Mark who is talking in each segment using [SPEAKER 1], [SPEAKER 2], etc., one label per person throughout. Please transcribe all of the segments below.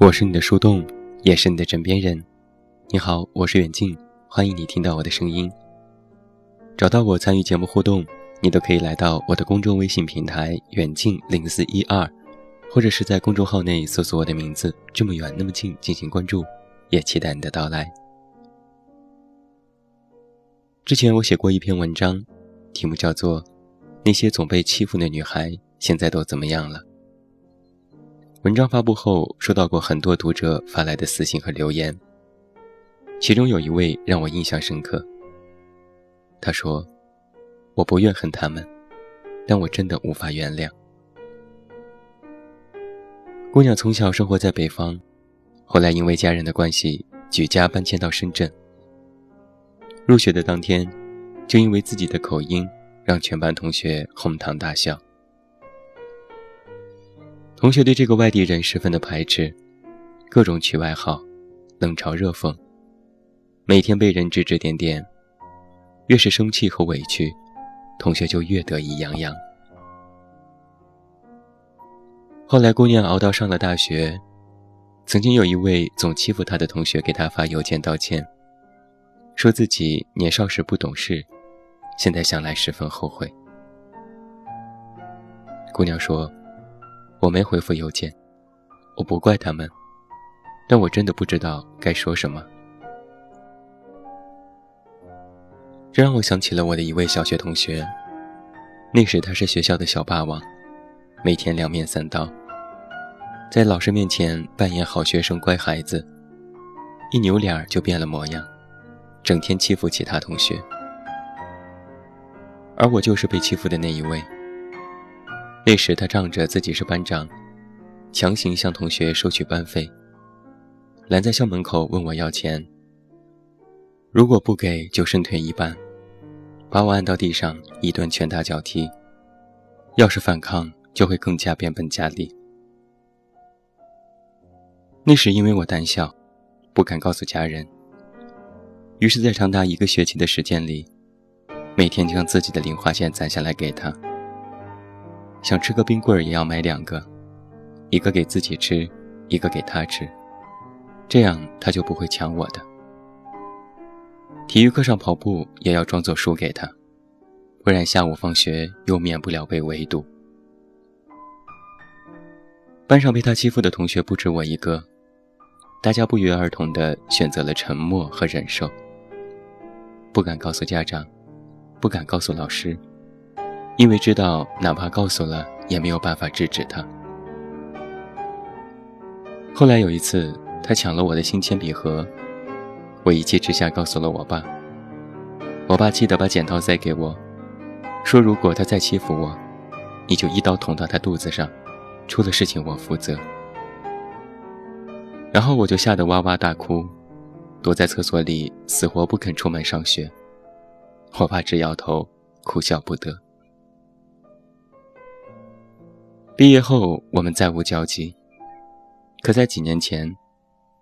[SPEAKER 1] 我是你的树洞，也是你的枕边人。你好，我是远近，欢迎你听到我的声音。找到我参与节目互动，你都可以来到我的公众微信平台远近零四一二，或者是在公众号内搜索我的名字“这么远那么近”进行关注，也期待你的到来。之前我写过一篇文章，题目叫做《那些总被欺负的女孩现在都怎么样了》。文章发布后，收到过很多读者发来的私信和留言，其中有一位让我印象深刻。他说：“我不怨恨他们，但我真的无法原谅。”姑娘从小生活在北方，后来因为家人的关系，举家搬迁到深圳。入学的当天，就因为自己的口音，让全班同学哄堂大笑。同学对这个外地人十分的排斥，各种取外号，冷嘲热讽，每天被人指指点点。越是生气和委屈，同学就越得意洋洋。后来，姑娘熬到上了大学，曾经有一位总欺负她的同学给她发邮件道歉。说自己年少时不懂事，现在想来十分后悔。姑娘说：“我没回复邮件，我不怪他们，但我真的不知道该说什么。”这让我想起了我的一位小学同学，那时他是学校的小霸王，每天两面三刀，在老师面前扮演好学生乖孩子，一扭脸就变了模样。整天欺负其他同学，而我就是被欺负的那一位。那时他仗着自己是班长，强行向同学收取班费，拦在校门口问我要钱。如果不给，就身退一半，把我按到地上一顿拳打脚踢。要是反抗，就会更加变本加厉。那时因为我胆小，不敢告诉家人。于是，在长达一个学期的时间里，每天将自己的零花钱攒下来给他。想吃个冰棍儿也要买两个，一个给自己吃，一个给他吃，这样他就不会抢我的。体育课上跑步也要装作输给他，不然下午放学又免不了被围堵。班上被他欺负的同学不止我一个，大家不约而同地选择了沉默和忍受。不敢告诉家长，不敢告诉老师，因为知道哪怕告诉了也没有办法制止他。后来有一次，他抢了我的新铅笔盒，我一气之下告诉了我爸。我爸气得把剪刀塞给我，说如果他再欺负我，你就一刀捅到他肚子上，出了事情我负责。然后我就吓得哇哇大哭。躲在厕所里，死活不肯出门上学。我爸直摇头，哭笑不得。毕业后，我们再无交集。可在几年前，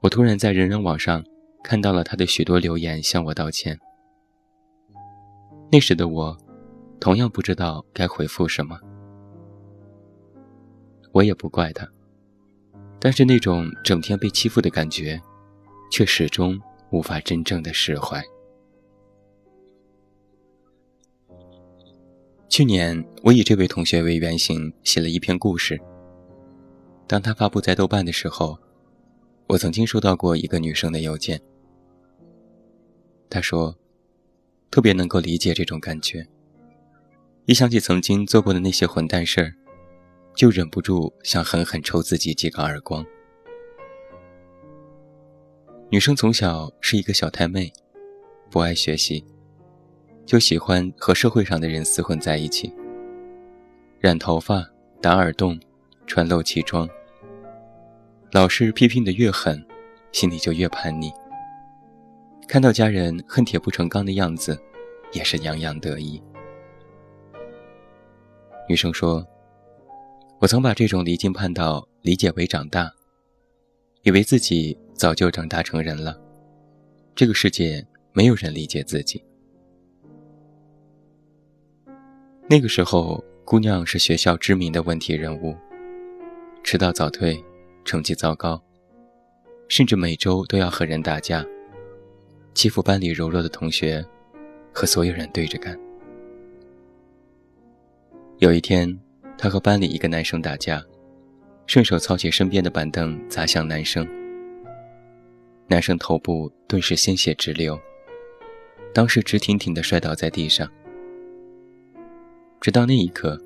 [SPEAKER 1] 我突然在人人网上看到了他的许多留言，向我道歉。那时的我，同样不知道该回复什么。我也不怪他，但是那种整天被欺负的感觉。却始终无法真正的释怀。去年，我以这位同学为原型写了一篇故事。当他发布在豆瓣的时候，我曾经收到过一个女生的邮件。她说，特别能够理解这种感觉。一想起曾经做过的那些混蛋事儿，就忍不住想狠狠抽自己几个耳光。女生从小是一个小太妹，不爱学习，就喜欢和社会上的人厮混在一起。染头发、打耳洞、穿露脐装。老师批评的越狠，心里就越叛逆。看到家人恨铁不成钢的样子，也是洋洋得意。女生说：“我曾把这种离经叛道理解为长大，以为自己。”早就长大成人了，这个世界没有人理解自己。那个时候，姑娘是学校知名的问题人物，迟到早退，成绩糟糕，甚至每周都要和人打架，欺负班里柔弱的同学，和所有人对着干。有一天，他和班里一个男生打架，顺手操起身边的板凳砸向男生，男生头部顿时鲜血直流，当时直挺挺地摔倒在地上。直到那一刻，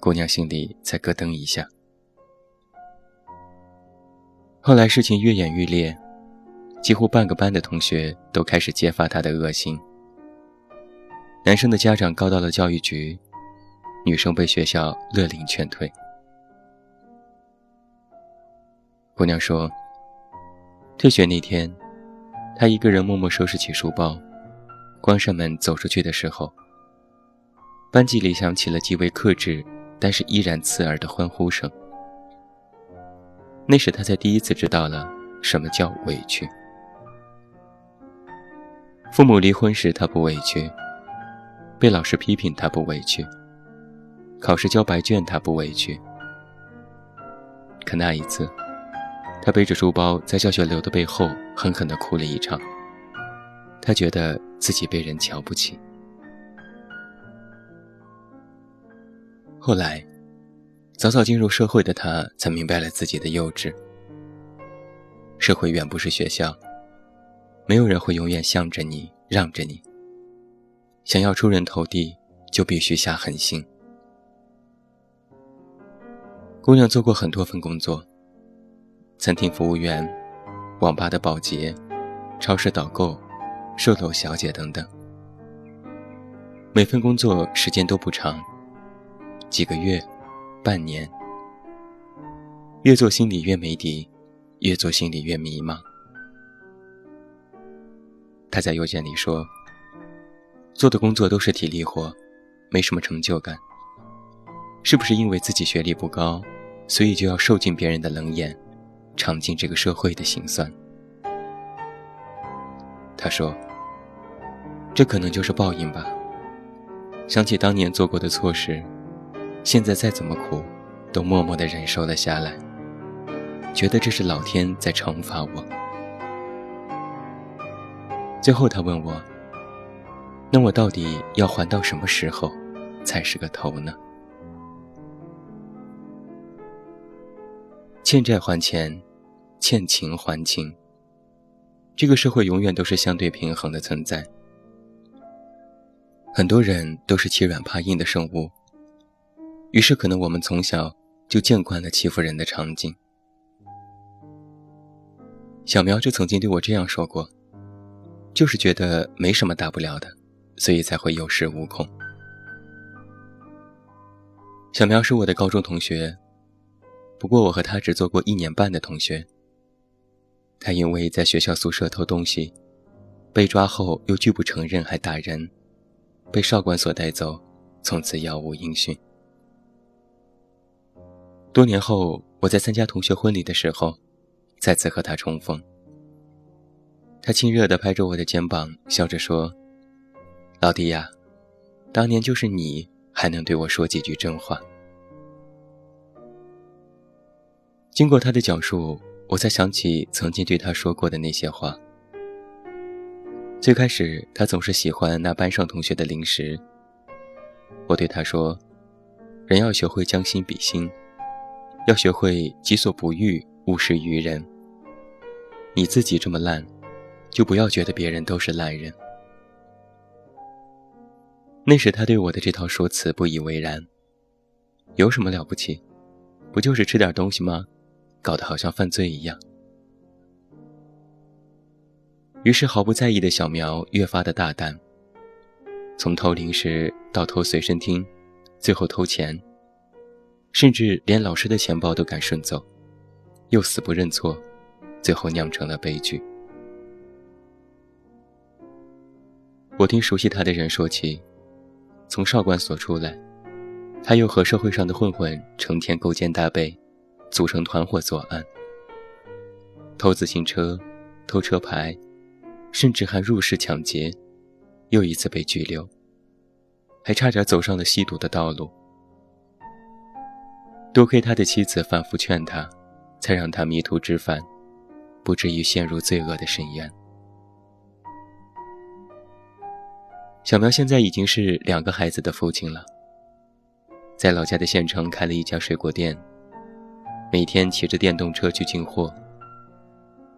[SPEAKER 1] 姑娘心里才咯噔一下。后来事情越演愈烈，几乎半个班的同学都开始揭发他的恶行。男生的家长告到了教育局。女生被学校勒令劝退。姑娘说：“退学那天，她一个人默默收拾起书包，关上门走出去的时候，班级里响起了极为克制，但是依然刺耳的欢呼声。那时他才第一次知道了什么叫委屈。父母离婚时他不委屈，被老师批评他不委屈。”考试交白卷，他不委屈。可那一次，他背着书包在教学楼的背后狠狠地哭了一场。他觉得自己被人瞧不起。后来，早早进入社会的他才明白了自己的幼稚。社会远不是学校，没有人会永远向着你、让着你。想要出人头地，就必须下狠心。姑娘做过很多份工作：餐厅服务员、网吧的保洁、超市导购、售楼小姐等等。每份工作时间都不长，几个月、半年。越做心里越没底，越做心里越迷茫。他在邮件里说：“做的工作都是体力活，没什么成就感。”是不是因为自己学历不高，所以就要受尽别人的冷眼，尝尽这个社会的辛酸？他说：“这可能就是报应吧。想起当年做过的错事，现在再怎么苦，都默默地忍受了下来，觉得这是老天在惩罚我。”最后，他问我：“那我到底要还到什么时候，才是个头呢？”欠债还钱，欠情还情。这个社会永远都是相对平衡的存在。很多人都是欺软怕硬的生物，于是可能我们从小就见惯了欺负人的场景。小苗就曾经对我这样说过，就是觉得没什么大不了的，所以才会有恃无恐。小苗是我的高中同学。不过我和他只做过一年半的同学。他因为在学校宿舍偷东西，被抓后又拒不承认，还打人，被少管所带走，从此杳无音讯。多年后，我在参加同学婚礼的时候，再次和他重逢。他亲热地拍着我的肩膀，笑着说：“老弟呀，当年就是你还能对我说几句真话。”经过他的讲述，我才想起曾经对他说过的那些话。最开始，他总是喜欢那班上同学的零食。我对他说：“人要学会将心比心，要学会己所不欲，勿施于人。你自己这么烂，就不要觉得别人都是烂人。”那时，他对我的这套说辞不以为然。有什么了不起？不就是吃点东西吗？搞得好像犯罪一样。于是毫不在意的小苗越发的大胆，从偷零食到偷随身听，最后偷钱，甚至连老师的钱包都敢顺走，又死不认错，最后酿成了悲剧。我听熟悉他的人说起，从少管所出来，他又和社会上的混混成天勾肩搭背。组成团伙作案，偷自行车、偷车牌，甚至还入室抢劫，又一次被拘留，还差点走上了吸毒的道路。多亏他的妻子反复劝他，才让他迷途知返，不至于陷入罪恶的深渊。小苗现在已经是两个孩子的父亲了，在老家的县城开了一家水果店，每天骑着电动车去进货。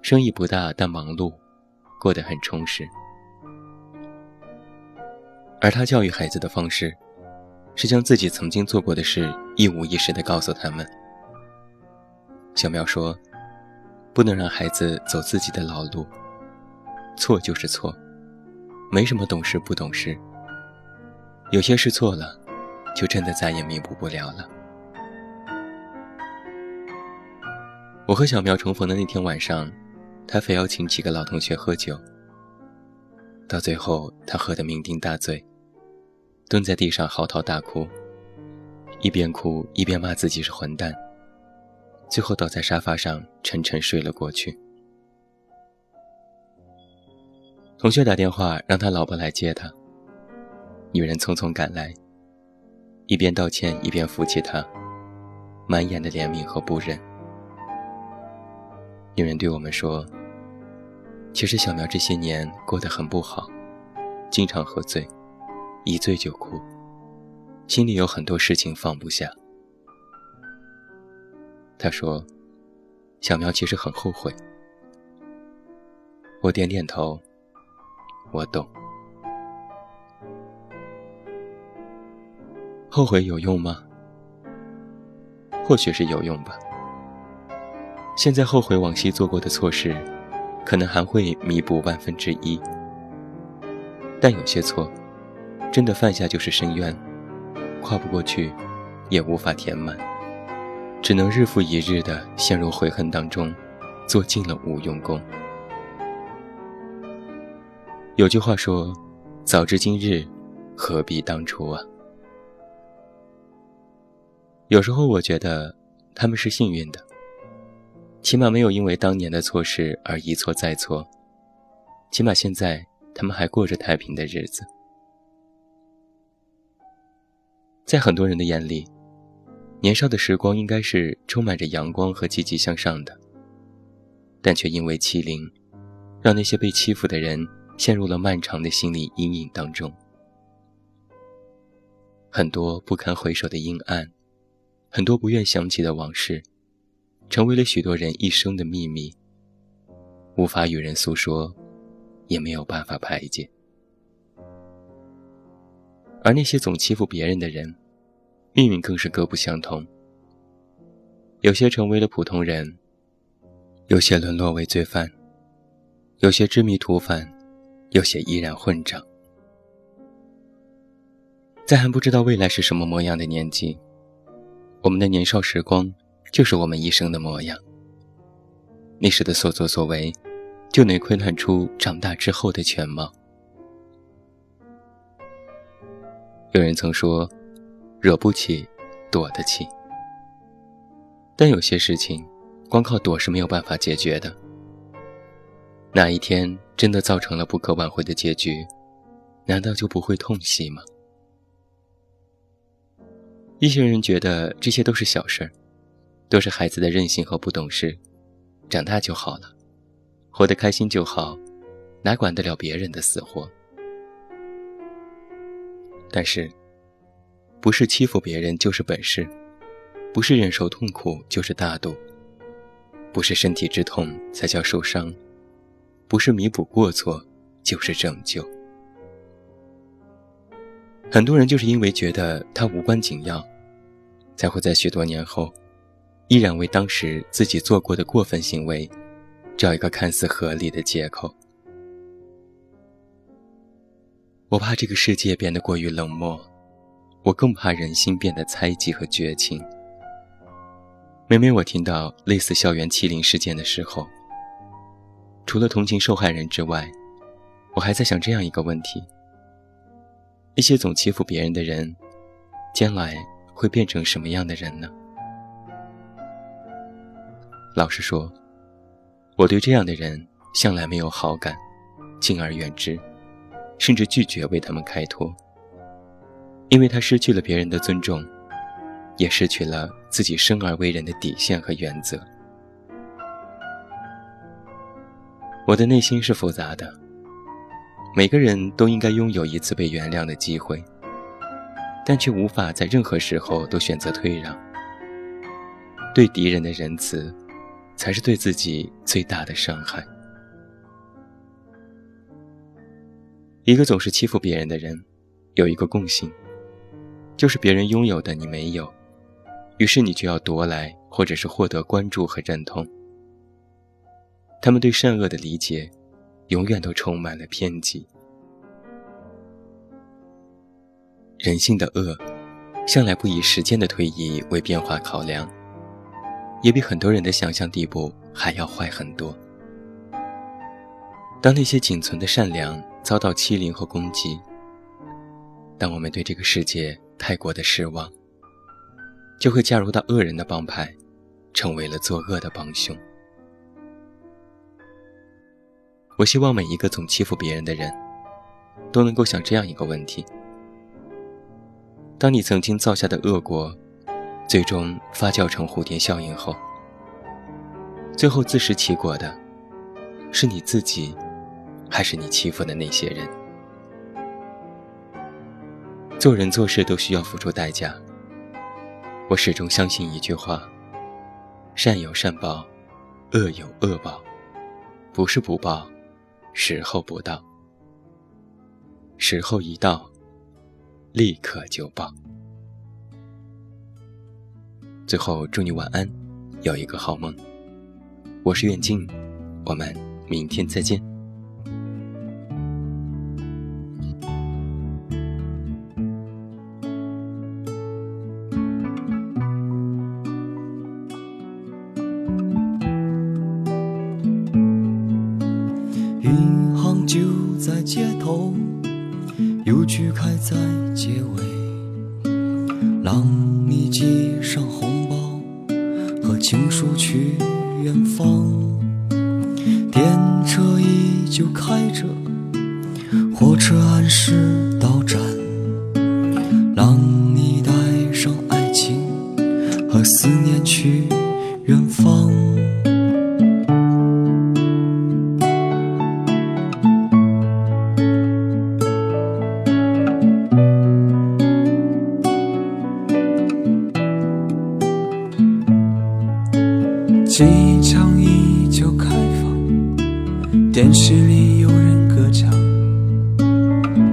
[SPEAKER 1] 生意不大，但忙碌，过得很充实。而他教育孩子的方式，是将自己曾经做过的事一五一十地告诉他们。小苗说：“不能让孩子走自己的老路，错就是错。”没什么懂事不懂事，有些事错了，就真的再也弥补不了了。我和小苗重逢的那天晚上，他非要请几个老同学喝酒。到最后，他喝得酩酊大醉，蹲在地上嚎啕大哭，一边哭一边骂自己是混蛋，最后倒在沙发上沉沉睡了过去。同学打电话让他老婆来接他。女人匆匆赶来，一边道歉一边扶起他，满眼的怜悯和不忍。女人对我们说：“其实小苗这些年过得很不好，经常喝醉，一醉就哭，心里有很多事情放不下。”他说：“小苗其实很后悔。”我点点头。我懂，后悔有用吗？或许是有用吧。现在后悔往昔做过的错事，可能还会弥补万分之一。但有些错，真的犯下就是深渊，跨不过去，也无法填满，只能日复一日的陷入悔恨当中，做尽了无用功。有句话说：“早知今日，何必当初啊。”有时候我觉得他们是幸运的，起码没有因为当年的错事而一错再错，起码现在他们还过着太平的日子。在很多人的眼里，年少的时光应该是充满着阳光和积极向上的，但却因为欺凌，让那些被欺负的人。陷入了漫长的心理阴影当中，很多不堪回首的阴暗，很多不愿想起的往事，成为了许多人一生的秘密，无法与人诉说，也没有办法排解。而那些总欺负别人的人，命运更是各不相同。有些成为了普通人，有些沦落为罪犯，有些知迷途返。有些依然混账，在还不知道未来是什么模样的年纪，我们的年少时光就是我们一生的模样。那时的所作所为，就能窥探出长大之后的全貌。有人曾说，惹不起，躲得起。但有些事情，光靠躲是没有办法解决的。哪一天真的造成了不可挽回的结局，难道就不会痛惜吗？一些人觉得这些都是小事儿，都是孩子的任性和不懂事，长大就好了，活得开心就好，哪管得了别人的死活？但是，不是欺负别人就是本事，不是忍受痛苦就是大度，不是身体之痛才叫受伤。不是弥补过错，就是拯救。很多人就是因为觉得他无关紧要，才会在许多年后，依然为当时自己做过的过分行为，找一个看似合理的借口。我怕这个世界变得过于冷漠，我更怕人心变得猜忌和绝情。每每我听到类似校园欺凌事件的时候，除了同情受害人之外，我还在想这样一个问题：那些总欺负别人的人，将来会变成什么样的人呢？老实说，我对这样的人向来没有好感，敬而远之，甚至拒绝为他们开脱，因为他失去了别人的尊重，也失去了自己生而为人的底线和原则。我的内心是复杂的。每个人都应该拥有一次被原谅的机会，但却无法在任何时候都选择退让。对敌人的仁慈，才是对自己最大的伤害。一个总是欺负别人的人，有一个共性，就是别人拥有的你没有，于是你就要夺来，或者是获得关注和认同。他们对善恶的理解，永远都充满了偏激。人性的恶，向来不以时间的推移为变化考量，也比很多人的想象地步还要坏很多。当那些仅存的善良遭到欺凌和攻击，当我们对这个世界太过的失望，就会加入到恶人的帮派，成为了作恶的帮凶。我希望每一个总欺负别人的人，都能够想这样一个问题：当你曾经造下的恶果，最终发酵成蝴蝶效应后，最后自食其果的，是你自己，还是你欺负的那些人？做人做事都需要付出代价。我始终相信一句话：善有善报，恶有恶报，不是不报。时候不到，时候一到，立刻就报。最后，祝你晚安，有一个好梦。我是远近，我们明天再见。
[SPEAKER 2] 银行就在街头，邮局开在街尾，让你寄上红包和情书去远方。电车依旧开着，火车按时到站，机场依旧开放，电视里有人歌唱，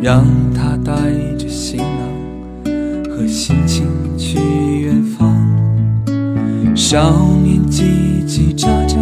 [SPEAKER 2] 让他带着行囊和心情去远方。少年叽叽喳喳，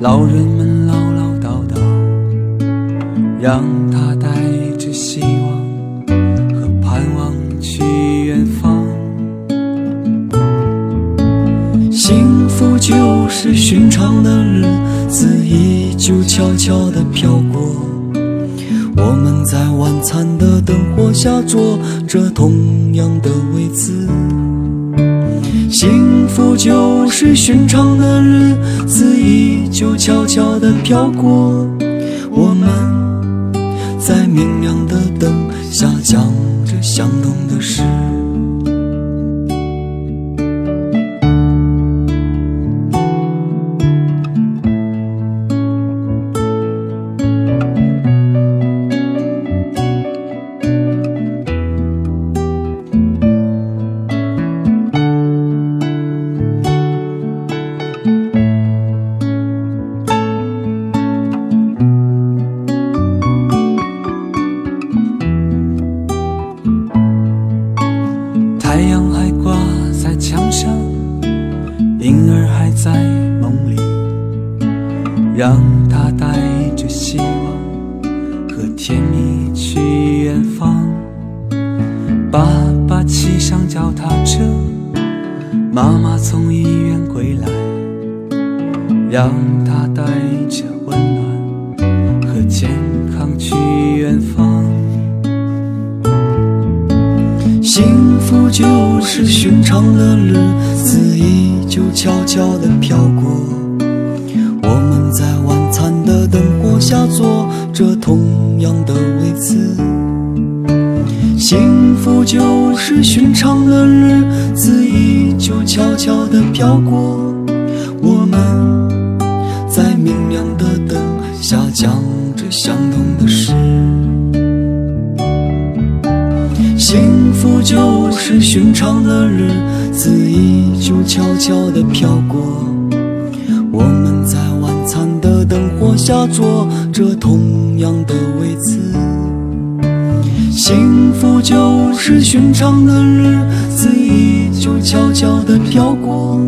[SPEAKER 2] 老人们唠唠叨叨，让就悄悄地飘过。我们在晚餐的灯火下坐着同样的位子。幸福就是寻常的日子，依旧悄悄地飘过。我们在明亮的灯下讲着相同的事。在梦里，让他带着希望和甜蜜去远方。爸爸骑上脚踏车，妈妈从医院归来，让飘过，我们在晚餐的灯火下坐着同样的位子。幸福就是寻常的日子依旧悄悄地飘过，我们在明亮的灯。下讲着相同的事。幸福就是寻常的日子依旧悄悄地飘过，灯火下坐着同样的位子。幸福就是寻常的日子依旧悄悄的飘过，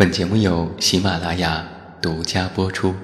[SPEAKER 1] 本节目由喜马拉雅独家播出。